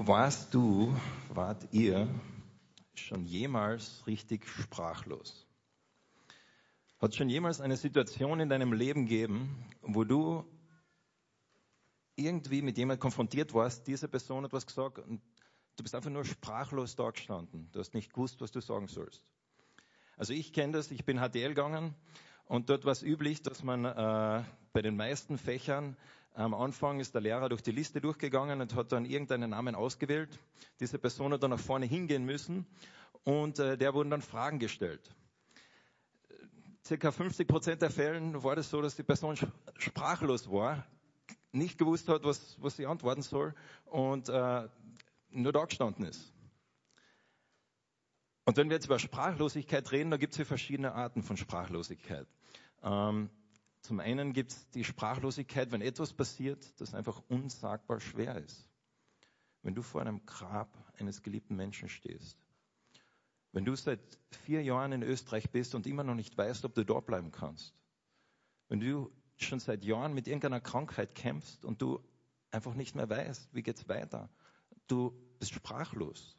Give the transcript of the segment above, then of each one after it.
Warst du, wart ihr schon jemals richtig sprachlos? Hat schon jemals eine Situation in deinem Leben gegeben, wo du irgendwie mit jemandem konfrontiert warst, diese Person hat was gesagt und du bist einfach nur sprachlos da gestanden. Du hast nicht gewusst, was du sagen sollst. Also ich kenne das, ich bin HTL gegangen und dort war es üblich, dass man äh, bei den meisten Fächern am Anfang ist der Lehrer durch die Liste durchgegangen und hat dann irgendeinen Namen ausgewählt. Diese Person hat dann nach vorne hingehen müssen und äh, der wurden dann Fragen gestellt. Circa 50 Prozent der Fällen war das so, dass die Person sprachlos war, nicht gewusst hat, was, was sie antworten soll und äh, nur da gestanden ist. Und wenn wir jetzt über Sprachlosigkeit reden, da gibt es hier verschiedene Arten von Sprachlosigkeit. Ähm, zum einen gibt es die Sprachlosigkeit, wenn etwas passiert, das einfach unsagbar schwer ist. Wenn du vor einem Grab eines geliebten Menschen stehst. Wenn du seit vier Jahren in Österreich bist und immer noch nicht weißt, ob du dort bleiben kannst. Wenn du schon seit Jahren mit irgendeiner Krankheit kämpfst und du einfach nicht mehr weißt, wie geht's weiter. Du bist sprachlos.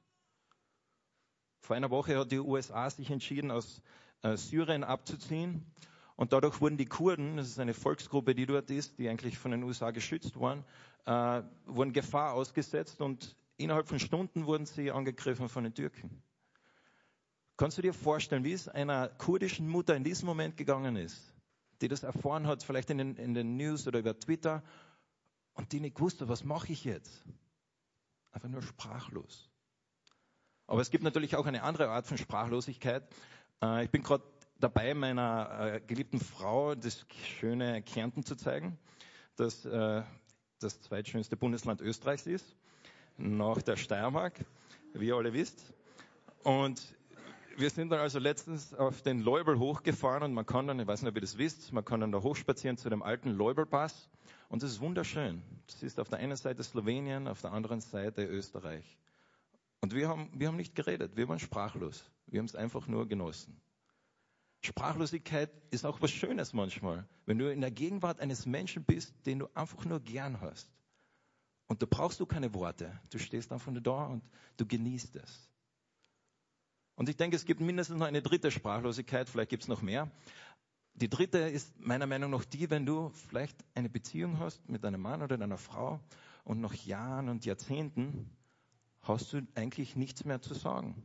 Vor einer Woche hat die USA sich entschieden, aus äh, Syrien abzuziehen und dadurch wurden die Kurden, das ist eine Volksgruppe, die dort ist, die eigentlich von den USA geschützt waren, äh, wurden Gefahr ausgesetzt und innerhalb von Stunden wurden sie angegriffen von den Türken. Kannst du dir vorstellen, wie es einer kurdischen Mutter in diesem Moment gegangen ist, die das erfahren hat, vielleicht in den, in den News oder über Twitter, und die nicht wusste, was mache ich jetzt? Einfach nur sprachlos. Aber es gibt natürlich auch eine andere Art von Sprachlosigkeit. Äh, ich bin gerade dabei, meiner äh, geliebten Frau das schöne Kärnten zu zeigen, das äh, das zweitschönste Bundesland Österreichs ist, nach der Steiermark, wie ihr alle wisst. Und wir sind dann also letztens auf den Leubel hochgefahren und man kann dann, ich weiß nicht, ob ihr das wisst, man kann dann da hochspazieren zu dem alten Leubelpass und das ist wunderschön. Das ist auf der einen Seite Slowenien, auf der anderen Seite Österreich. Und wir haben, wir haben nicht geredet, wir waren sprachlos. Wir haben es einfach nur genossen. Sprachlosigkeit ist auch was Schönes manchmal, wenn du in der Gegenwart eines Menschen bist, den du einfach nur gern hast. Und da brauchst du keine Worte. Du stehst einfach nur da und du genießt es. Und ich denke, es gibt mindestens noch eine dritte Sprachlosigkeit, vielleicht gibt es noch mehr. Die dritte ist meiner Meinung nach die, wenn du vielleicht eine Beziehung hast mit einem Mann oder deiner Frau und nach Jahren und Jahrzehnten hast du eigentlich nichts mehr zu sagen.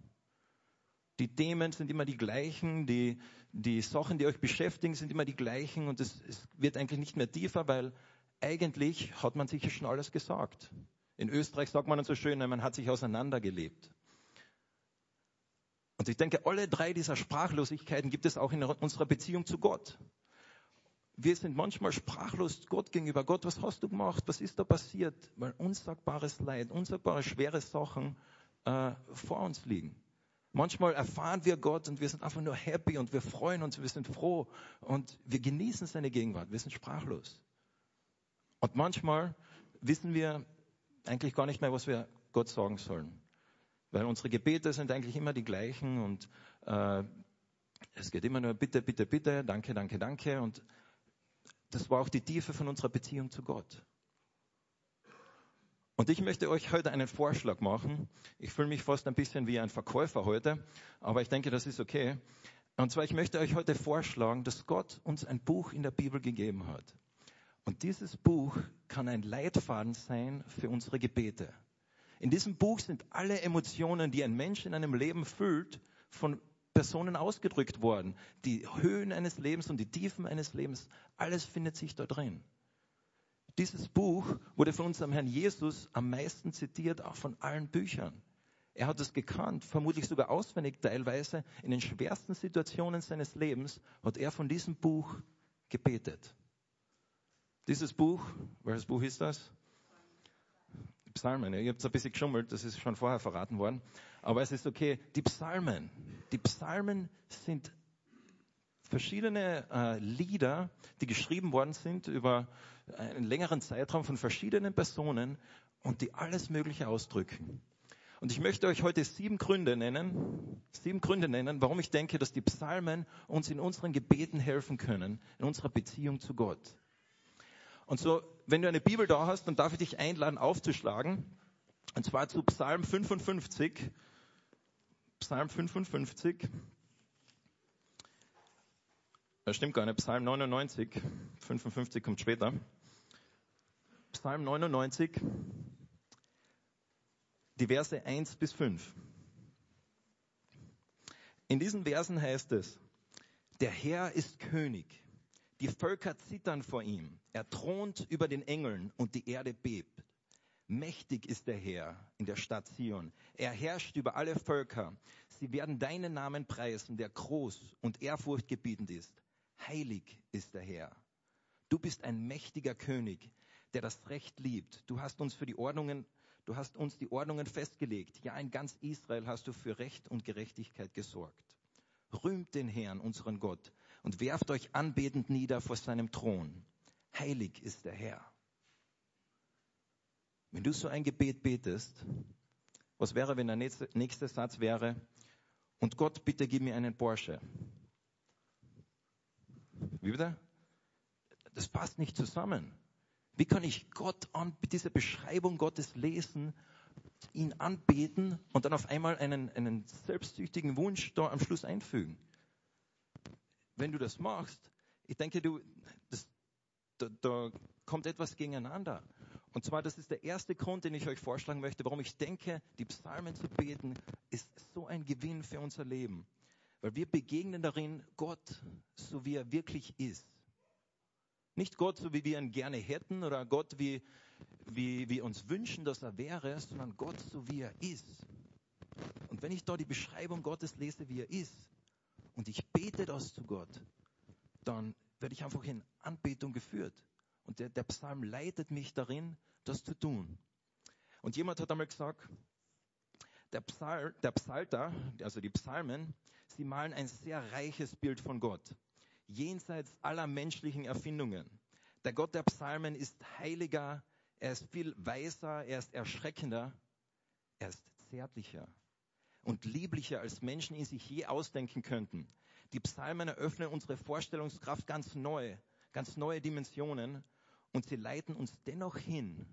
Die Themen sind immer die gleichen, die, die Sachen, die euch beschäftigen, sind immer die gleichen und es, es wird eigentlich nicht mehr tiefer, weil eigentlich hat man sich ja schon alles gesagt. In Österreich sagt man so schön, man hat sich auseinandergelebt. Und ich denke, alle drei dieser Sprachlosigkeiten gibt es auch in unserer Beziehung zu Gott. Wir sind manchmal sprachlos Gott gegenüber. Gott, was hast du gemacht? Was ist da passiert? Weil unsagbares Leid, unsagbare schwere Sachen äh, vor uns liegen. Manchmal erfahren wir Gott und wir sind einfach nur happy und wir freuen uns, wir sind froh und wir genießen seine Gegenwart, wir sind sprachlos. Und manchmal wissen wir eigentlich gar nicht mehr, was wir Gott sagen sollen. Weil unsere Gebete sind eigentlich immer die gleichen und äh, es geht immer nur bitte, bitte, bitte, danke, danke, danke. Und das war auch die Tiefe von unserer Beziehung zu Gott. Und ich möchte euch heute einen Vorschlag machen. Ich fühle mich fast ein bisschen wie ein Verkäufer heute, aber ich denke, das ist okay. Und zwar, ich möchte euch heute vorschlagen, dass Gott uns ein Buch in der Bibel gegeben hat. Und dieses Buch kann ein Leitfaden sein für unsere Gebete. In diesem Buch sind alle Emotionen, die ein Mensch in einem Leben fühlt, von Personen ausgedrückt worden. Die Höhen eines Lebens und die Tiefen eines Lebens, alles findet sich da drin. Dieses Buch wurde von unserem Herrn Jesus am meisten zitiert, auch von allen Büchern. Er hat es gekannt, vermutlich sogar auswendig teilweise. In den schwersten Situationen seines Lebens hat er von diesem Buch gebetet. Dieses Buch, welches Buch ist das? Psalmen. Ihr habt es ein bisschen geschummelt, das ist schon vorher verraten worden. Aber es ist okay. Die Psalmen. Die Psalmen sind verschiedene äh, Lieder, die geschrieben worden sind über einen längeren Zeitraum von verschiedenen Personen und die alles Mögliche ausdrücken. Und ich möchte euch heute sieben Gründe nennen, sieben Gründe nennen, warum ich denke, dass die Psalmen uns in unseren Gebeten helfen können, in unserer Beziehung zu Gott. Und so, wenn du eine Bibel da hast, dann darf ich dich einladen, aufzuschlagen Und zwar zu Psalm 55. Psalm 55. Das stimmt gar nicht. Psalm 99. 55 kommt später. Psalm 99. Die Verse 1 bis 5. In diesen Versen heißt es, der Herr ist König. Die Völker zittern vor ihm. Er thront über den Engeln und die Erde bebt. Mächtig ist der Herr in der Stadt Zion. Er herrscht über alle Völker. Sie werden deinen Namen preisen, der groß und ehrfurchtgebietend ist. Heilig ist der Herr. Du bist ein mächtiger König, der das Recht liebt. Du hast uns für die Ordnungen, du hast uns die Ordnungen festgelegt. Ja, in ganz Israel hast du für Recht und Gerechtigkeit gesorgt. Rühmt den Herrn, unseren Gott, und werft euch anbetend nieder vor seinem Thron. Heilig ist der Herr. Wenn du so ein Gebet betest, was wäre, wenn der nächste, Satz wäre, und Gott, bitte gib mir einen Porsche. Wie bitte? Das passt nicht zusammen. Wie kann ich Gott an, diese Beschreibung Gottes lesen, ihn anbeten und dann auf einmal einen, einen selbstsüchtigen Wunsch da am Schluss einfügen? Wenn du das machst, ich denke, du, das, da, da kommt etwas gegeneinander. Und zwar, das ist der erste Grund, den ich euch vorschlagen möchte, warum ich denke, die Psalmen zu beten, ist so ein Gewinn für unser Leben. Weil wir begegnen darin Gott, so wie er wirklich ist. Nicht Gott, so wie wir ihn gerne hätten oder Gott, wie, wie wir uns wünschen, dass er wäre, sondern Gott, so wie er ist. Und wenn ich da die Beschreibung Gottes lese, wie er ist, und ich bete das zu Gott, dann werde ich einfach in Anbetung geführt. Und der, der Psalm leitet mich darin, das zu tun. Und jemand hat einmal gesagt, der, Psal, der Psalter, also die Psalmen, sie malen ein sehr reiches Bild von Gott, jenseits aller menschlichen Erfindungen. Der Gott der Psalmen ist heiliger, er ist viel weiser, er ist erschreckender, er ist zärtlicher und lieblicher, als Menschen ihn sich je ausdenken könnten. Die Psalmen eröffnen unsere Vorstellungskraft ganz neu, ganz neue Dimensionen und sie leiten uns dennoch hin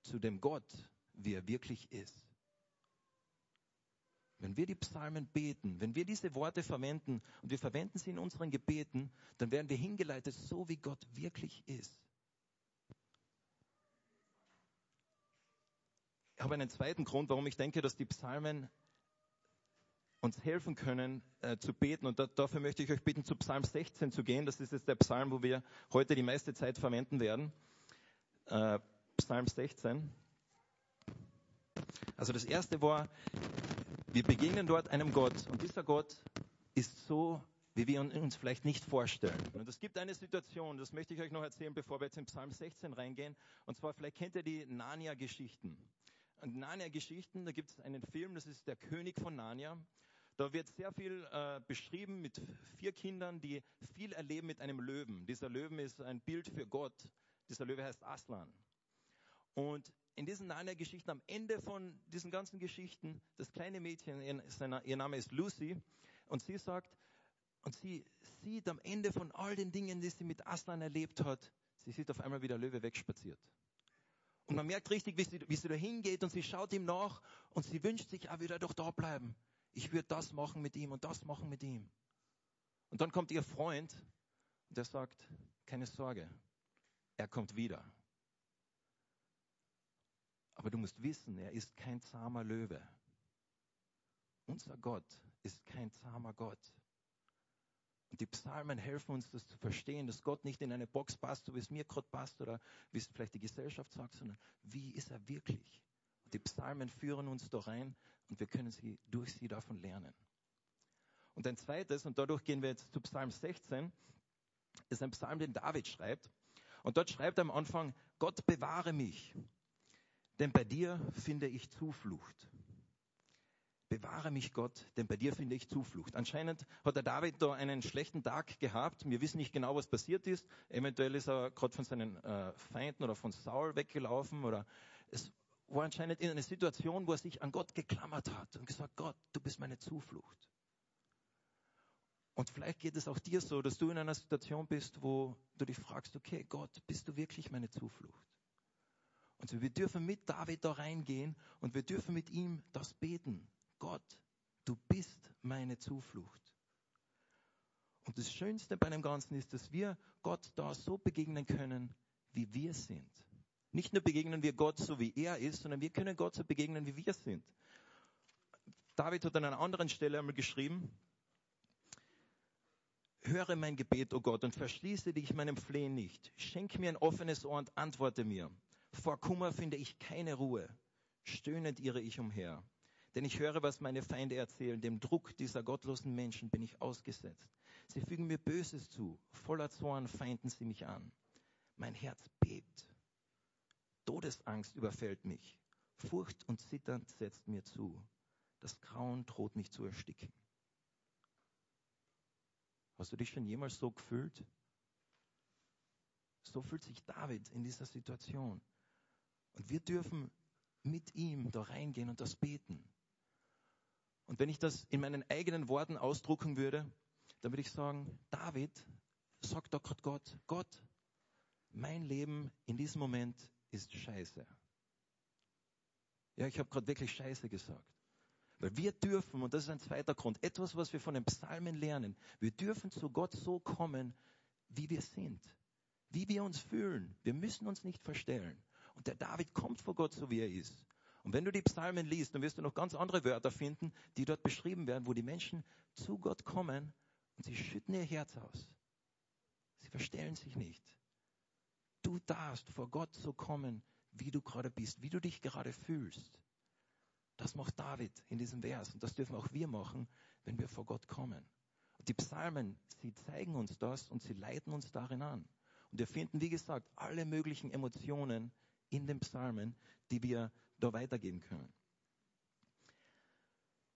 zu dem Gott, wie er wirklich ist. Wenn wir die Psalmen beten, wenn wir diese Worte verwenden und wir verwenden sie in unseren Gebeten, dann werden wir hingeleitet, so wie Gott wirklich ist. Ich habe einen zweiten Grund, warum ich denke, dass die Psalmen uns helfen können äh, zu beten. Und da, dafür möchte ich euch bitten, zu Psalm 16 zu gehen. Das ist jetzt der Psalm, wo wir heute die meiste Zeit verwenden werden. Äh, Psalm 16. Also das erste war, wir begegnen dort einem Gott. Und dieser Gott ist so, wie wir uns vielleicht nicht vorstellen. Und es gibt eine Situation, das möchte ich euch noch erzählen, bevor wir jetzt in Psalm 16 reingehen. Und zwar, vielleicht kennt ihr die Narnia-Geschichten. Und Narnia-Geschichten, da gibt es einen Film, das ist der König von Narnia. Da wird sehr viel äh, beschrieben mit vier Kindern, die viel erleben mit einem Löwen. Dieser Löwen ist ein Bild für Gott. Dieser Löwe heißt Aslan. Und in diesen Narnia-Geschichten, am Ende von diesen ganzen Geschichten, das kleine Mädchen, ihr, Name ist Lucy, und sie sagt, und sie sieht am Ende von all den Dingen, die sie mit Aslan erlebt hat, sie sieht auf einmal, wie der Löwe wegspaziert. Und man merkt richtig, wie sie, wie sie da hingeht und sie schaut ihm nach und sie wünscht sich, er würde doch da bleiben ich würde das machen mit ihm und das machen mit ihm. Und dann kommt ihr Freund und der sagt, keine Sorge, er kommt wieder. Aber du musst wissen, er ist kein zahmer Löwe. Unser Gott ist kein zahmer Gott. Und die Psalmen helfen uns, das zu verstehen, dass Gott nicht in eine Box passt, so wie es mir gerade passt oder wie es vielleicht die Gesellschaft sagt, sondern wie ist er wirklich? Und die Psalmen führen uns da rein und wir können sie durch sie davon lernen. Und ein zweites, und dadurch gehen wir jetzt zu Psalm 16, ist ein Psalm, den David schreibt. Und dort schreibt er am Anfang, Gott bewahre mich, denn bei dir finde ich Zuflucht. Bewahre mich Gott, denn bei dir finde ich Zuflucht. Anscheinend hat der David da einen schlechten Tag gehabt. Wir wissen nicht genau, was passiert ist. Eventuell ist er gerade von seinen äh, Feinden oder von Saul weggelaufen oder es war anscheinend in einer Situation, wo er sich an Gott geklammert hat und gesagt, Gott, du bist meine Zuflucht. Und vielleicht geht es auch dir so, dass du in einer Situation bist, wo du dich fragst, okay, Gott, bist du wirklich meine Zuflucht? Und wir dürfen mit David da reingehen und wir dürfen mit ihm das beten. Gott, du bist meine Zuflucht. Und das Schönste bei dem Ganzen ist, dass wir Gott da so begegnen können, wie wir sind. Nicht nur begegnen wir Gott so, wie er ist, sondern wir können Gott so begegnen, wie wir sind. David hat an einer anderen Stelle einmal geschrieben, höre mein Gebet, o oh Gott, und verschließe dich meinem Flehen nicht. Schenk mir ein offenes Ohr und antworte mir. Vor Kummer finde ich keine Ruhe. Stöhnend irre ich umher. Denn ich höre, was meine Feinde erzählen. Dem Druck dieser gottlosen Menschen bin ich ausgesetzt. Sie fügen mir Böses zu. Voller Zorn feinden sie mich an. Mein Herz bebt. Todesangst überfällt mich. Furcht und Zittern setzt mir zu. Das Grauen droht mich zu ersticken. Hast du dich schon jemals so gefühlt? So fühlt sich David in dieser Situation. Und wir dürfen mit ihm da reingehen und das beten. Und wenn ich das in meinen eigenen Worten ausdrucken würde, dann würde ich sagen, David sagt doch gerade Gott, Gott, mein Leben in diesem Moment ist scheiße. Ja, ich habe gerade wirklich scheiße gesagt. Weil wir dürfen, und das ist ein zweiter Grund, etwas, was wir von den Psalmen lernen, wir dürfen zu Gott so kommen, wie wir sind, wie wir uns fühlen. Wir müssen uns nicht verstellen. Und der David kommt vor Gott so, wie er ist. Und wenn du die Psalmen liest, dann wirst du noch ganz andere Wörter finden, die dort beschrieben werden, wo die Menschen zu Gott kommen und sie schütten ihr Herz aus. Sie verstellen sich nicht. Du darfst vor Gott so kommen, wie du gerade bist, wie du dich gerade fühlst. Das macht David in diesem Vers und das dürfen auch wir machen, wenn wir vor Gott kommen. Und die Psalmen, sie zeigen uns das und sie leiten uns darin an. Und wir finden, wie gesagt, alle möglichen Emotionen in den Psalmen, die wir da weitergeben können.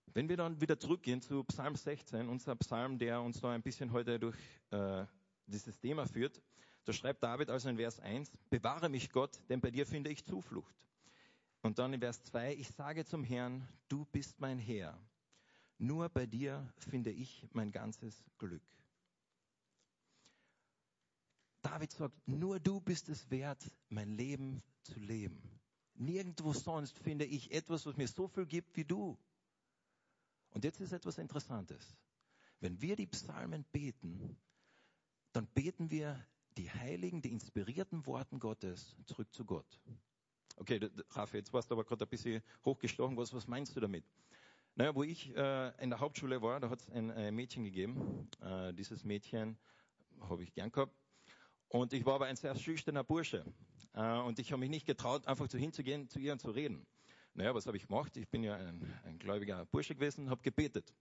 Wenn wir dann wieder zurückgehen zu Psalm 16, unser Psalm, der uns da ein bisschen heute durch äh, dieses Thema führt, da schreibt David also in Vers 1, bewahre mich Gott, denn bei dir finde ich Zuflucht. Und dann in Vers 2, ich sage zum Herrn, du bist mein Herr. Nur bei dir finde ich mein ganzes Glück. David sagt, nur du bist es wert, mein Leben zu leben. Nirgendwo sonst finde ich etwas, was mir so viel gibt wie du. Und jetzt ist etwas Interessantes. Wenn wir die Psalmen beten, dann beten wir die heiligen, die inspirierten Worten Gottes zurück zu Gott. Okay, Rafa, jetzt warst du aber gerade ein bisschen hochgestochen. Was, was meinst du damit? Naja, wo ich äh, in der Hauptschule war, da hat es ein äh, Mädchen gegeben. Äh, dieses Mädchen habe ich gern gehabt. Und ich war aber ein sehr schüchterner Bursche. Äh, und ich habe mich nicht getraut, einfach zu hinzugehen, zu ihr und zu reden. Naja, was habe ich gemacht? Ich bin ja ein, ein gläubiger Bursche gewesen, habe gebetet.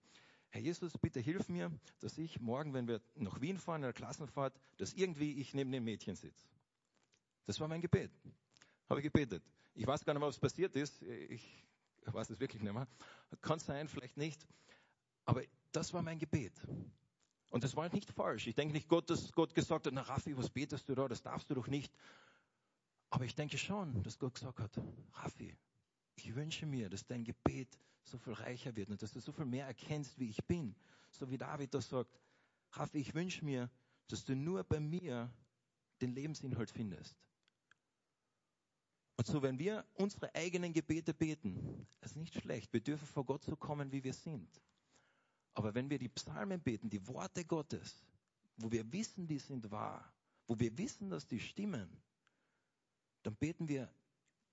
Herr Jesus, bitte hilf mir, dass ich morgen, wenn wir nach Wien fahren, in der Klassenfahrt, dass irgendwie ich neben dem Mädchen sitze. Das war mein Gebet. Habe ich gebetet. Ich weiß gar nicht mehr, was passiert ist. Ich weiß es wirklich nicht mehr. Kann sein, vielleicht nicht. Aber das war mein Gebet. Und das war nicht falsch. Ich denke nicht, Gott, dass Gott gesagt hat, na Raffi, was betest du da? Das darfst du doch nicht. Aber ich denke schon, dass Gott gesagt hat, Raffi, ich wünsche mir, dass dein Gebet so viel reicher wird und dass du so viel mehr erkennst, wie ich bin. So wie David das sagt, Raffi, ich wünsche mir, dass du nur bei mir den Lebensinhalt findest. Und so, wenn wir unsere eigenen Gebete beten, ist nicht schlecht. Wir dürfen vor Gott so kommen, wie wir sind. Aber wenn wir die Psalmen beten, die Worte Gottes, wo wir wissen, die sind wahr, wo wir wissen, dass die stimmen, dann beten wir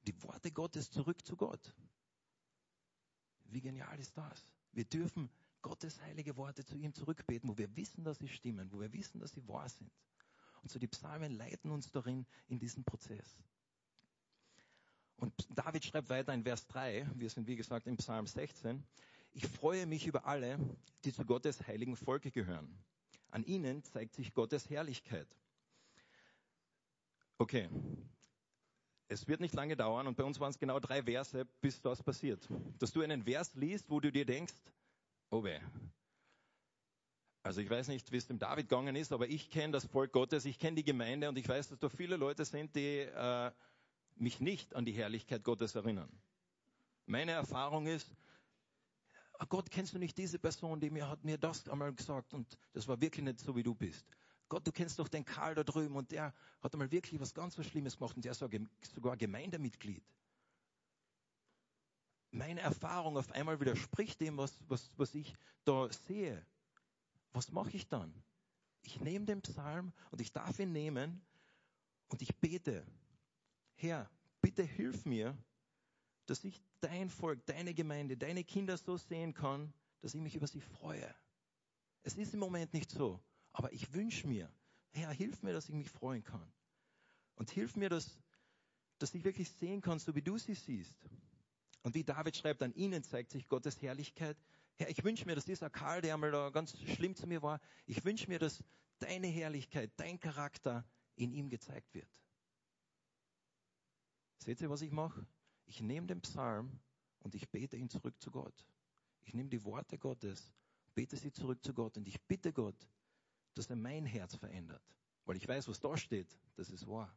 die Worte Gottes zurück zu Gott. Wie genial ist das? Wir dürfen Gottes heilige Worte zu ihm zurückbeten, wo wir wissen, dass sie stimmen, wo wir wissen, dass sie wahr sind. Und so die Psalmen leiten uns darin in diesen Prozess. Und David schreibt weiter in Vers 3, wir sind wie gesagt im Psalm 16, ich freue mich über alle, die zu Gottes heiligen Volke gehören. An ihnen zeigt sich Gottes Herrlichkeit. Okay, es wird nicht lange dauern und bei uns waren es genau drei Verse, bis das passiert. Dass du einen Vers liest, wo du dir denkst, oh weh. Also ich weiß nicht, wie es dem David gegangen ist, aber ich kenne das Volk Gottes, ich kenne die Gemeinde und ich weiß, dass da viele Leute sind, die äh, mich nicht an die Herrlichkeit Gottes erinnern. Meine Erfahrung ist, oh Gott, kennst du nicht diese Person, die mir hat mir das einmal gesagt und das war wirklich nicht so, wie du bist. Gott, du kennst doch den Karl da drüben und der hat einmal wirklich was ganz was Schlimmes gemacht und der ist sogar Gemeindemitglied. Meine Erfahrung auf einmal widerspricht dem, was, was, was ich da sehe. Was mache ich dann? Ich nehme den Psalm und ich darf ihn nehmen und ich bete. Herr, bitte hilf mir, dass ich dein Volk, deine Gemeinde, deine Kinder so sehen kann, dass ich mich über sie freue. Es ist im Moment nicht so, aber ich wünsche mir, Herr, hilf mir, dass ich mich freuen kann. Und hilf mir, dass, dass ich wirklich sehen kann, so wie du sie siehst. Und wie David schreibt, an ihnen zeigt sich Gottes Herrlichkeit. Herr, ich wünsche mir, dass dieser Karl, der einmal da ganz schlimm zu mir war, ich wünsche mir, dass deine Herrlichkeit, dein Charakter in ihm gezeigt wird. Seht ihr, was ich mache? Ich nehme den Psalm und ich bete ihn zurück zu Gott. Ich nehme die Worte Gottes, bete sie zurück zu Gott und ich bitte Gott, dass er mein Herz verändert. Weil ich weiß, was da steht, das ist wahr.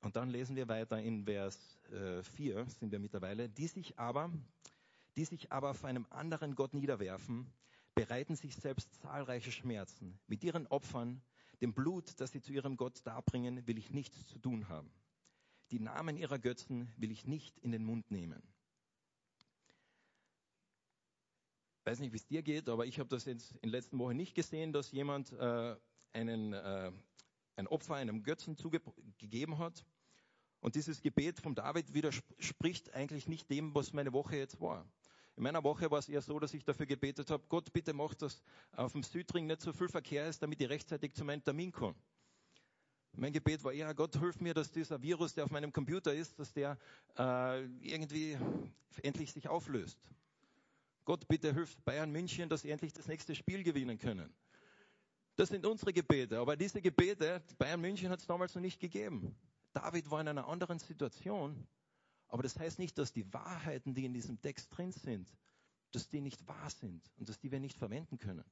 Und dann lesen wir weiter in Vers äh, 4, sind wir mittlerweile, die sich aber, die sich aber auf einem anderen Gott niederwerfen, bereiten sich selbst zahlreiche Schmerzen. Mit ihren Opfern dem Blut, das sie zu ihrem Gott darbringen, will ich nichts zu tun haben. Die Namen ihrer Götzen will ich nicht in den Mund nehmen. Ich weiß nicht, wie es dir geht, aber ich habe das jetzt in den letzten Wochen nicht gesehen, dass jemand äh, einen, äh, ein Opfer einem Götzen zugegeben hat. Und dieses Gebet von David widerspricht eigentlich nicht dem, was meine Woche jetzt war. In meiner Woche war es eher so, dass ich dafür gebetet habe, Gott, bitte mach, dass auf dem Südring nicht so viel Verkehr ist, damit ich rechtzeitig zu meinem Termin komme. Mein Gebet war eher, Gott, hilf mir, dass dieser Virus, der auf meinem Computer ist, dass der äh, irgendwie endlich sich auflöst. Gott, bitte hilf Bayern München, dass sie endlich das nächste Spiel gewinnen können. Das sind unsere Gebete. Aber diese Gebete, Bayern München hat es damals noch nicht gegeben. David war in einer anderen Situation. Aber das heißt nicht, dass die Wahrheiten, die in diesem Text drin sind, dass die nicht wahr sind und dass die wir nicht verwenden können.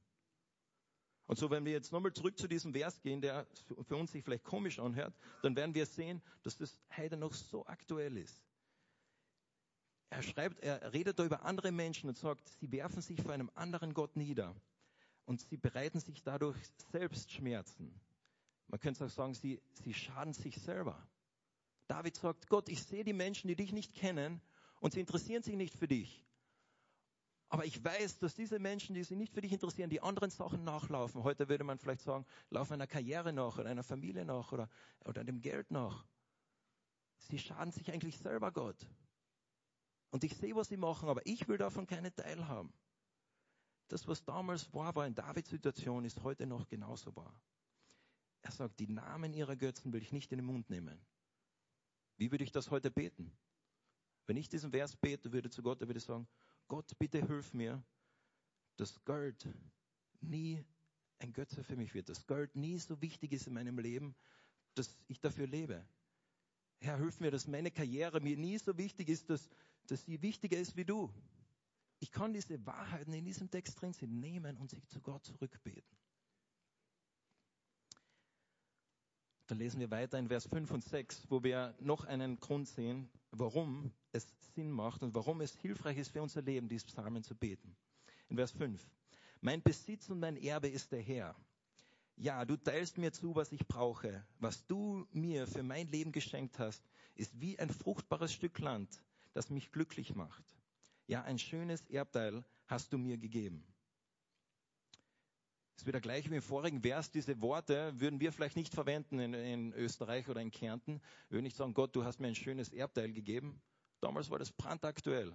Und so, wenn wir jetzt nochmal zurück zu diesem Vers gehen, der für uns sich vielleicht komisch anhört, dann werden wir sehen, dass das heute noch so aktuell ist. Er schreibt, er redet da über andere Menschen und sagt, sie werfen sich vor einem anderen Gott nieder und sie bereiten sich dadurch selbst Schmerzen. Man könnte auch sagen, sie, sie schaden sich selber. David sagt, Gott, ich sehe die Menschen, die dich nicht kennen und sie interessieren sich nicht für dich. Aber ich weiß, dass diese Menschen, die sich nicht für dich interessieren, die anderen Sachen nachlaufen. Heute würde man vielleicht sagen, laufen einer Karriere nach oder einer Familie nach oder, oder dem Geld nach. Sie schaden sich eigentlich selber Gott. Und ich sehe, was sie machen, aber ich will davon keine teilhaben. Das, was damals wahr war in Davids Situation, ist heute noch genauso wahr. Er sagt, die Namen ihrer Götzen will ich nicht in den Mund nehmen. Wie würde ich das heute beten? Wenn ich diesen Vers bete, würde zu Gott, er würde sagen, Gott, bitte hilf mir, dass Geld nie ein Götze für mich wird, dass Geld nie so wichtig ist in meinem Leben, dass ich dafür lebe. Herr, hilf mir, dass meine Karriere mir nie so wichtig ist, dass, dass sie wichtiger ist wie du. Ich kann diese Wahrheiten in diesem Text drin sind, nehmen und sich zu Gott zurückbeten. Dann lesen wir weiter in Vers 5 und 6, wo wir noch einen Grund sehen, warum es Sinn macht und warum es hilfreich ist für unser Leben, diese Psalmen zu beten. In Vers 5. Mein Besitz und mein Erbe ist der Herr. Ja, du teilst mir zu, was ich brauche. Was du mir für mein Leben geschenkt hast, ist wie ein fruchtbares Stück Land, das mich glücklich macht. Ja, ein schönes Erbteil hast du mir gegeben. Ist wieder gleich wie im vorigen Vers. Diese Worte würden wir vielleicht nicht verwenden in, in Österreich oder in Kärnten. Wir würden nicht sagen, Gott, du hast mir ein schönes Erbteil gegeben. Damals war das brandaktuell.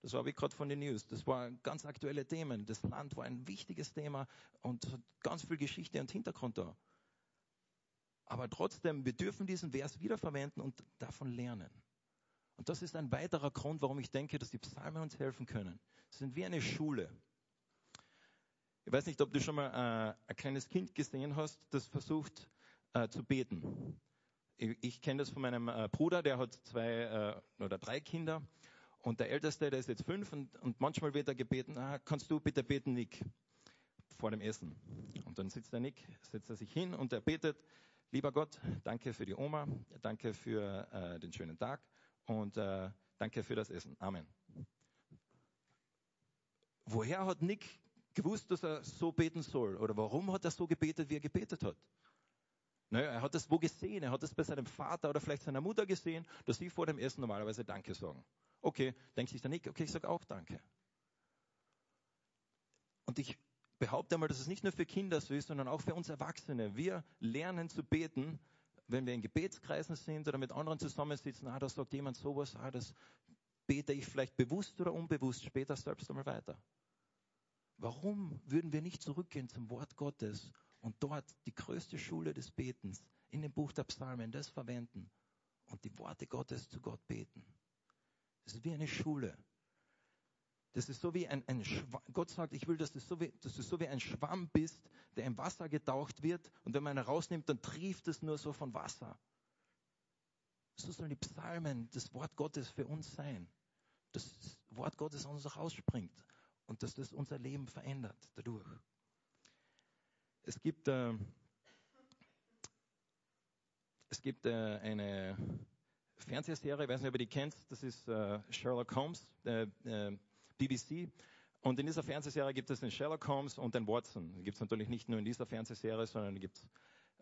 Das war wie gerade von den News. Das waren ganz aktuelle Themen. Das Land war ein wichtiges Thema und hat ganz viel Geschichte und Hintergrund da. Aber trotzdem, wir dürfen diesen Vers wiederverwenden und davon lernen. Und das ist ein weiterer Grund, warum ich denke, dass die Psalmen uns helfen können. Sie sind wie eine Schule. Ich weiß nicht, ob du schon mal äh, ein kleines Kind gesehen hast, das versucht äh, zu beten. Ich, ich kenne das von meinem äh, Bruder, der hat zwei äh, oder drei Kinder. Und der Älteste, der ist jetzt fünf und, und manchmal wird er gebeten, ah, kannst du bitte beten, Nick, vor dem Essen. Und dann sitzt der Nick, setzt er sich hin und er betet, lieber Gott, danke für die Oma, danke für äh, den schönen Tag und äh, danke für das Essen. Amen. Woher hat Nick gewusst, dass er so beten soll? Oder warum hat er so gebetet, wie er gebetet hat? Naja, er hat das wo gesehen? Er hat das bei seinem Vater oder vielleicht seiner Mutter gesehen, dass sie vor dem Essen normalerweise Danke sagen. Okay, denkt sich der Nick, okay, ich sage auch Danke. Und ich behaupte einmal, dass es nicht nur für Kinder so ist, sondern auch für uns Erwachsene. Wir lernen zu beten, wenn wir in Gebetskreisen sind oder mit anderen zusammensitzen. Ah, da sagt jemand sowas, ah, das bete ich vielleicht bewusst oder unbewusst später selbst einmal weiter. Warum würden wir nicht zurückgehen zum Wort Gottes und dort die größte Schule des Betens in dem Buch der Psalmen das verwenden und die Worte Gottes zu Gott beten? Das ist wie eine Schule. Das ist so wie ein, ein. Gott sagt, ich will, dass du, so wie, dass du so wie ein Schwamm bist, der im Wasser getaucht wird und wenn man ihn rausnimmt, dann trieft es nur so von Wasser. So sollen die Psalmen das Wort Gottes für uns sein. Das Wort Gottes aus uns rausspringt und dass das unser Leben verändert dadurch. Es gibt, äh, es gibt äh, eine Fernsehserie, ich weiß nicht, ob ihr die kennt, das ist äh, Sherlock Holmes, äh, äh, BBC. Und in dieser Fernsehserie gibt es den Sherlock Holmes und den Watson. Die gibt es natürlich nicht nur in dieser Fernsehserie, sondern es gibt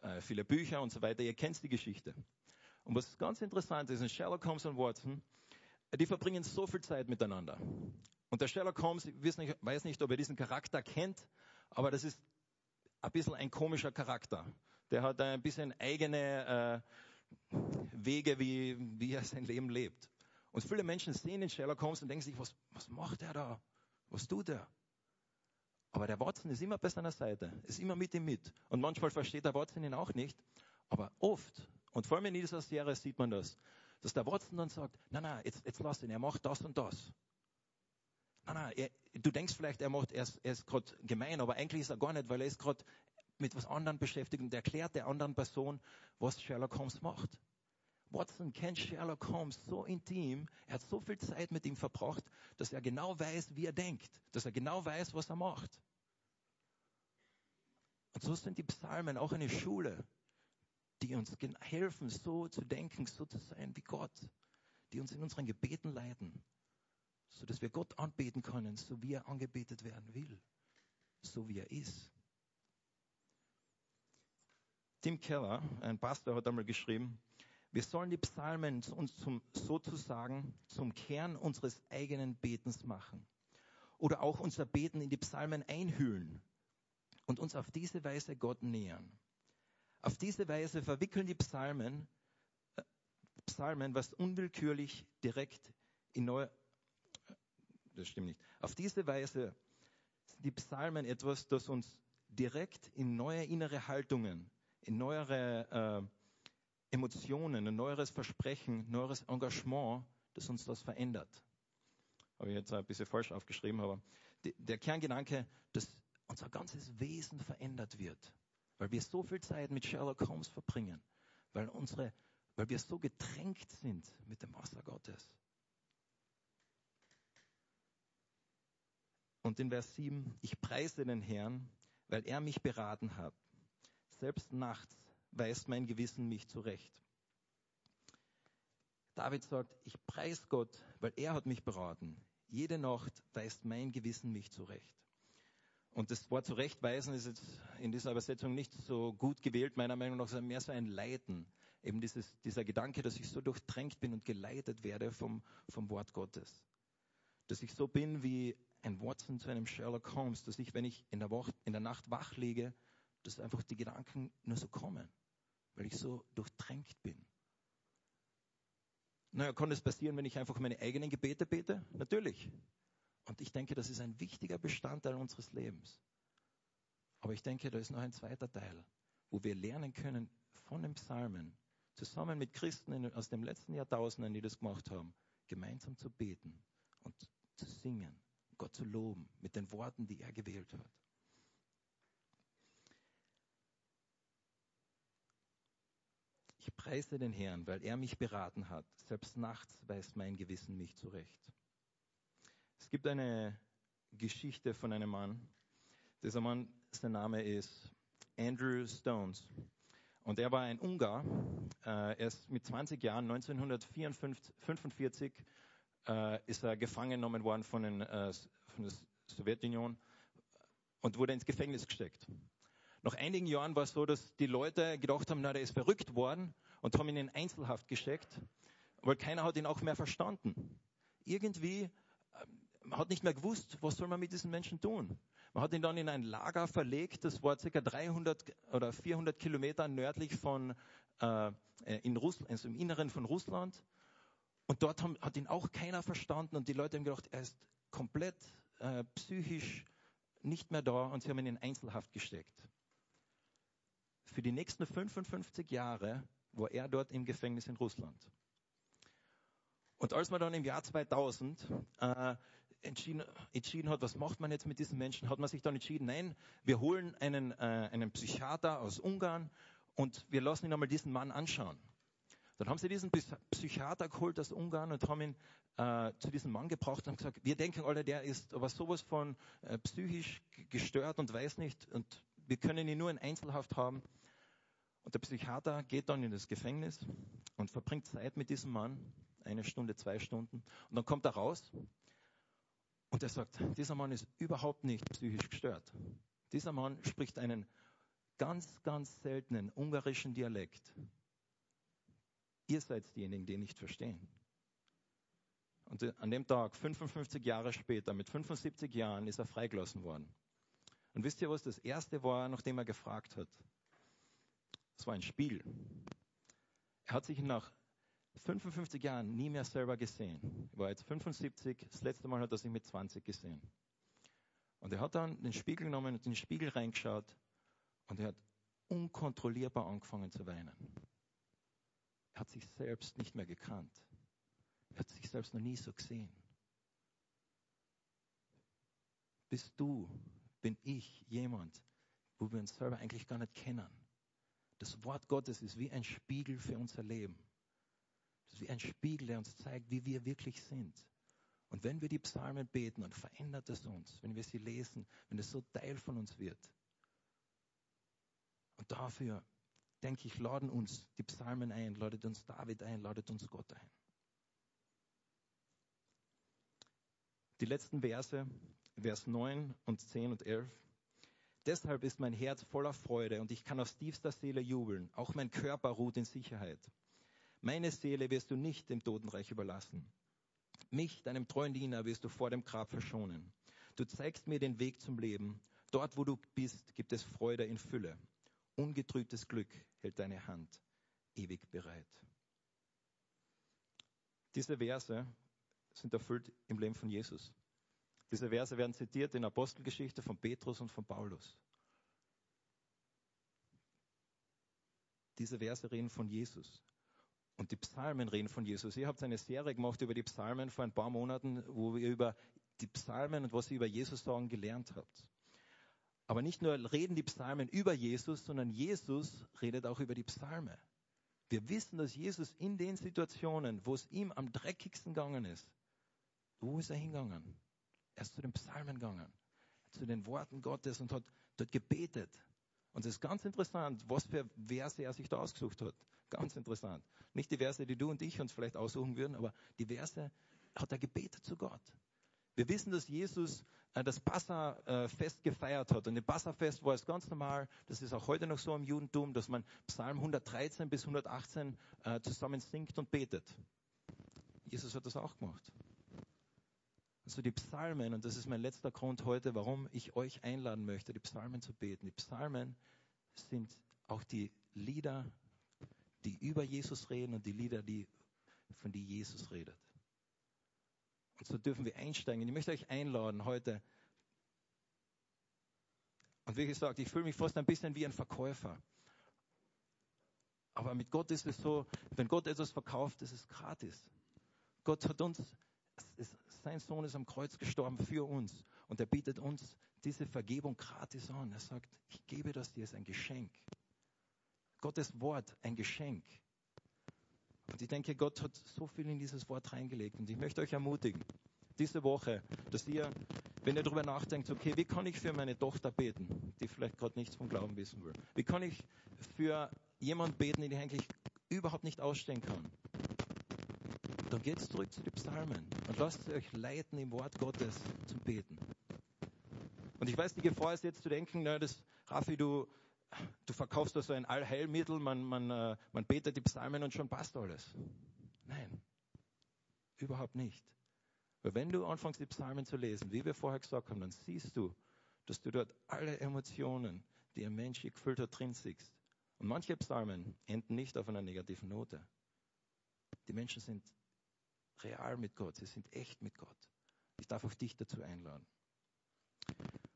äh, viele Bücher und so weiter. Ihr kennt die Geschichte. Und was ganz interessant ist, in Sherlock Holmes und Watson, die verbringen so viel Zeit miteinander. Und der Sherlock Holmes, ich weiß nicht, weiß nicht, ob er diesen Charakter kennt, aber das ist ein bisschen ein komischer Charakter. Der hat ein bisschen eigene äh, Wege, wie, wie er sein Leben lebt. Und viele Menschen sehen den Sherlock Holmes und denken sich, was, was macht er da? Was tut er? Aber der Watson ist immer bei seiner Seite, ist immer mit ihm mit. Und manchmal versteht der Watson ihn auch nicht. Aber oft, und vor allem in dieser Serie sieht man das, dass der Watson dann sagt, nein, nein, jetzt, jetzt lass ihn, er macht das und das. Nein, nein, er, du denkst vielleicht, er macht, er ist, er ist gerade gemein, aber eigentlich ist er gar nicht, weil er ist gerade mit was anderem beschäftigt und erklärt der anderen Person, was Sherlock Holmes macht. Watson kennt Sherlock Holmes so intim, er hat so viel Zeit mit ihm verbracht, dass er genau weiß, wie er denkt, dass er genau weiß, was er macht. Und so sind die Psalmen auch eine Schule, die uns helfen, so zu denken, so zu sein wie Gott, die uns in unseren Gebeten leiten, so dass wir Gott anbeten können, so wie er angebetet werden will, so wie er ist. Tim Keller, ein Pastor, hat einmal geschrieben, wir sollen die Psalmen uns zum, sozusagen zum Kern unseres eigenen Betens machen. Oder auch unser Beten in die Psalmen einhüllen und uns auf diese Weise Gott nähern. Auf diese Weise verwickeln die Psalmen, äh, Psalmen was unwillkürlich direkt in neue, das stimmt nicht. Auf diese Weise sind die Psalmen etwas, das uns direkt in neue innere Haltungen, in neuere äh, Emotionen, ein neueres Versprechen, neueres Engagement, das uns das verändert. Habe ich jetzt ein bisschen falsch aufgeschrieben, aber der Kerngedanke, dass unser ganzes Wesen verändert wird, weil wir so viel Zeit mit Sherlock Holmes verbringen, weil, unsere, weil wir so getränkt sind mit dem Wasser Gottes. Und in Vers 7, ich preise den Herrn, weil er mich beraten hat. Selbst nachts weist mein Gewissen mich zurecht. David sagt, ich preis Gott, weil er hat mich beraten. Jede Nacht weist mein Gewissen mich zurecht. Und das Wort zurechtweisen ist jetzt in dieser Übersetzung nicht so gut gewählt, meiner Meinung nach, sondern mehr so ein Leiten. Eben dieses, dieser Gedanke, dass ich so durchtränkt bin und geleitet werde vom, vom Wort Gottes. Dass ich so bin wie ein Watson zu einem Sherlock Holmes, dass ich, wenn ich in der, Woche, in der Nacht wach liege, dass einfach die Gedanken nur so kommen weil ich so durchtränkt bin. Naja, kann das passieren, wenn ich einfach meine eigenen Gebete bete? Natürlich. Und ich denke, das ist ein wichtiger Bestandteil unseres Lebens. Aber ich denke, da ist noch ein zweiter Teil, wo wir lernen können von den Psalmen, zusammen mit Christen aus den letzten Jahrtausenden, die das gemacht haben, gemeinsam zu beten und zu singen, Gott zu loben mit den Worten, die er gewählt hat. Ich preise den Herrn, weil er mich beraten hat. Selbst nachts weist mein Gewissen mich zurecht. Es gibt eine Geschichte von einem Mann. Dieser Mann, sein Name ist Andrew Stones. Und er war ein Ungar. Äh, er ist mit 20 Jahren, 1945, äh, ist er gefangen genommen worden von, den, äh, von der Sowjetunion, und wurde ins Gefängnis gesteckt. Nach einigen Jahren war es so, dass die Leute gedacht haben, na, der ist verrückt worden und haben ihn in Einzelhaft gesteckt, weil keiner hat ihn auch mehr verstanden. Irgendwie man hat nicht mehr gewusst, was soll man mit diesen Menschen tun. Man hat ihn dann in ein Lager verlegt, das war ca. 300 oder 400 Kilometer nördlich von, äh, in Russland, also im Inneren von Russland. Und dort haben, hat ihn auch keiner verstanden und die Leute haben gedacht, er ist komplett äh, psychisch nicht mehr da und sie haben ihn in Einzelhaft gesteckt. Für die nächsten 55 Jahre war er dort im Gefängnis in Russland. Und als man dann im Jahr 2000 äh, entschieden, entschieden hat, was macht man jetzt mit diesen Menschen, hat man sich dann entschieden, nein, wir holen einen, äh, einen Psychiater aus Ungarn und wir lassen ihn einmal diesen Mann anschauen. Dann haben sie diesen Psychiater geholt aus Ungarn und haben ihn äh, zu diesem Mann gebracht und gesagt, wir denken alle, der ist aber sowas von äh, psychisch gestört und weiß nicht und wir können ihn nur in Einzelhaft haben. Und der Psychiater geht dann in das Gefängnis und verbringt Zeit mit diesem Mann, eine Stunde, zwei Stunden. Und dann kommt er raus und er sagt, dieser Mann ist überhaupt nicht psychisch gestört. Dieser Mann spricht einen ganz, ganz seltenen ungarischen Dialekt. Ihr seid diejenigen, die nicht verstehen. Und an dem Tag, 55 Jahre später, mit 75 Jahren, ist er freigelassen worden. Und wisst ihr, was das erste war, nachdem er gefragt hat? Es war ein Spiel. Er hat sich nach 55 Jahren nie mehr selber gesehen. Er war jetzt 75, das letzte Mal hat er sich mit 20 gesehen. Und er hat dann den Spiegel genommen und in den Spiegel reingeschaut und er hat unkontrollierbar angefangen zu weinen. Er hat sich selbst nicht mehr gekannt. Er hat sich selbst noch nie so gesehen. Bist du, bin ich jemand, wo wir uns selber eigentlich gar nicht kennen. Das Wort Gottes ist wie ein Spiegel für unser Leben. Das ist wie ein Spiegel, der uns zeigt, wie wir wirklich sind. Und wenn wir die Psalmen beten, dann verändert es uns, wenn wir sie lesen, wenn es so Teil von uns wird. Und dafür, denke ich, laden uns die Psalmen ein, ladet uns David ein, ladet uns Gott ein. Die letzten Verse, Vers 9 und 10 und 11. Deshalb ist mein Herz voller Freude und ich kann aus tiefster Seele jubeln. Auch mein Körper ruht in Sicherheit. Meine Seele wirst du nicht dem Totenreich überlassen. Mich, deinem treuen Diener, wirst du vor dem Grab verschonen. Du zeigst mir den Weg zum Leben. Dort, wo du bist, gibt es Freude in Fülle. Ungetrübtes Glück hält deine Hand ewig bereit. Diese Verse sind erfüllt im Leben von Jesus. Diese Verse werden zitiert in Apostelgeschichte von Petrus und von Paulus. Diese Verse reden von Jesus. Und die Psalmen reden von Jesus. Ihr habt eine Serie gemacht über die Psalmen vor ein paar Monaten, wo ihr über die Psalmen und was ihr über Jesus sagen gelernt habt. Aber nicht nur reden die Psalmen über Jesus, sondern Jesus redet auch über die Psalme. Wir wissen, dass Jesus in den Situationen, wo es ihm am dreckigsten gegangen ist, wo ist er hingegangen? Er ist zu den Psalmen gegangen, zu den Worten Gottes und hat dort gebetet. Und es ist ganz interessant, was für Verse er sich da ausgesucht hat. Ganz interessant. Nicht die Verse, die du und ich uns vielleicht aussuchen würden, aber die Verse hat er gebetet zu Gott. Wir wissen, dass Jesus äh, das Passa-Fest gefeiert hat. Und im Passa-Fest war es ganz normal, das ist auch heute noch so im Judentum, dass man Psalm 113 bis 118 äh, zusammen singt und betet. Jesus hat das auch gemacht. Also die Psalmen, und das ist mein letzter Grund heute, warum ich euch einladen möchte, die Psalmen zu beten. Die Psalmen sind auch die Lieder die über Jesus reden und die Lieder, die, von die Jesus redet. So dürfen wir einsteigen. Ich möchte euch einladen heute. Und wie gesagt, ich fühle mich fast ein bisschen wie ein Verkäufer. Aber mit Gott ist es so, wenn Gott etwas verkauft, ist es gratis. Gott hat uns, ist, sein Sohn ist am Kreuz gestorben für uns. Und er bietet uns diese Vergebung gratis an. Er sagt, ich gebe das dir, ist ein Geschenk. Gottes Wort ein Geschenk. Und ich denke, Gott hat so viel in dieses Wort reingelegt. Und ich möchte euch ermutigen, diese Woche, dass ihr, wenn ihr darüber nachdenkt, okay, wie kann ich für meine Tochter beten, die vielleicht gerade nichts vom Glauben wissen will? Wie kann ich für jemanden beten, den ich eigentlich überhaupt nicht ausstehen kann? Dann geht zurück zu den Psalmen und lasst euch leiten im Wort Gottes zum Beten. Und ich weiß, die Gefahr ist jetzt zu denken, na, das, Raffi, du, du verkaufst da so ein Allheilmittel, man, man, äh, man betet die Psalmen und schon passt alles. Nein, überhaupt nicht. Weil wenn du anfängst, die Psalmen zu lesen, wie wir vorher gesagt haben, dann siehst du, dass du dort alle Emotionen, die ein Mensch gefüllt hat, drin siehst. Und manche Psalmen enden nicht auf einer negativen Note. Die Menschen sind real mit Gott, sie sind echt mit Gott. Ich darf auch dich dazu einladen.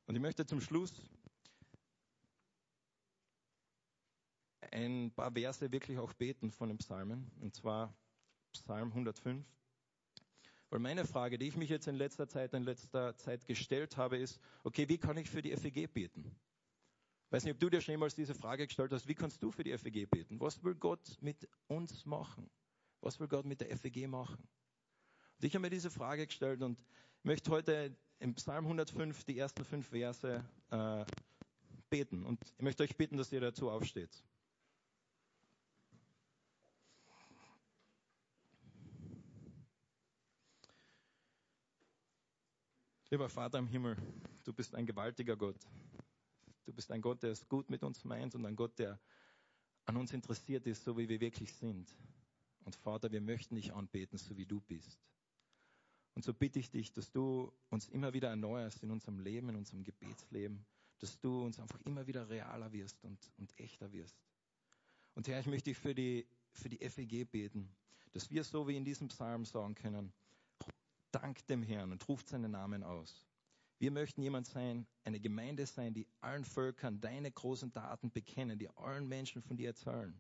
Und ich möchte zum Schluss ein paar Verse wirklich auch beten von den Psalmen, und zwar Psalm 105. Weil meine Frage, die ich mich jetzt in letzter Zeit, in letzter Zeit gestellt habe, ist, okay, wie kann ich für die FEG beten? Weiß nicht, ob du dir schon jemals diese Frage gestellt hast, wie kannst du für die FEG beten? Was will Gott mit uns machen? Was will Gott mit der FEG machen? Und ich habe mir diese Frage gestellt und möchte heute im Psalm 105 die ersten fünf Verse äh, beten. Und ich möchte euch bitten, dass ihr dazu aufsteht. Lieber Vater im Himmel, du bist ein gewaltiger Gott. Du bist ein Gott, der es gut mit uns meint und ein Gott, der an uns interessiert ist, so wie wir wirklich sind. Und Vater, wir möchten dich anbeten, so wie du bist. Und so bitte ich dich, dass du uns immer wieder erneuerst in unserem Leben, in unserem Gebetsleben, dass du uns einfach immer wieder realer wirst und, und echter wirst. Und Herr, ich möchte dich für die, für die FEG beten, dass wir so wie in diesem Psalm sagen können, dankt dem Herrn und ruft seinen Namen aus. Wir möchten jemand sein, eine Gemeinde sein, die allen Völkern deine großen Taten bekennen, die allen Menschen von dir erzählen.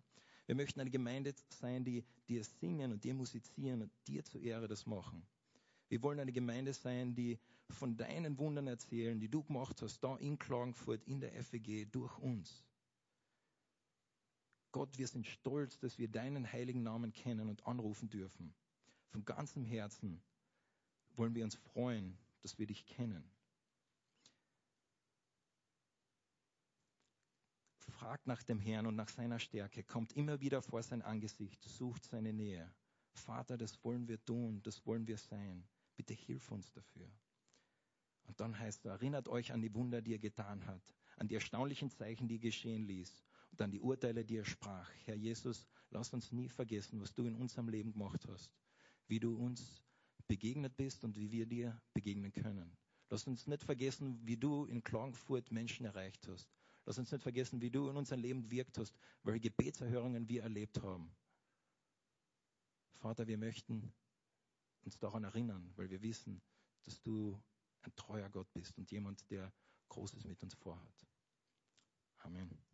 Wir möchten eine Gemeinde sein, die dir singen und dir musizieren und dir zur Ehre das machen. Wir wollen eine Gemeinde sein, die von deinen Wundern erzählen, die du gemacht hast, da in Klagenfurt, in der FEG, durch uns. Gott, wir sind stolz, dass wir deinen heiligen Namen kennen und anrufen dürfen. Von ganzem Herzen wollen wir uns freuen, dass wir dich kennen. Fragt nach dem Herrn und nach seiner Stärke, kommt immer wieder vor sein Angesicht, sucht seine Nähe. Vater, das wollen wir tun, das wollen wir sein. Bitte hilf uns dafür. Und dann heißt es, erinnert euch an die Wunder, die er getan hat, an die erstaunlichen Zeichen, die er geschehen ließ und an die Urteile, die er sprach. Herr Jesus, lass uns nie vergessen, was du in unserem Leben gemacht hast, wie du uns begegnet bist und wie wir dir begegnen können. Lass uns nicht vergessen, wie du in Klagenfurt Menschen erreicht hast. Lass uns nicht vergessen, wie du in unserem Leben wirkt hast, welche Gebetserhörungen wir erlebt haben. Vater, wir möchten uns daran erinnern, weil wir wissen, dass du ein treuer Gott bist und jemand, der Großes mit uns vorhat. Amen.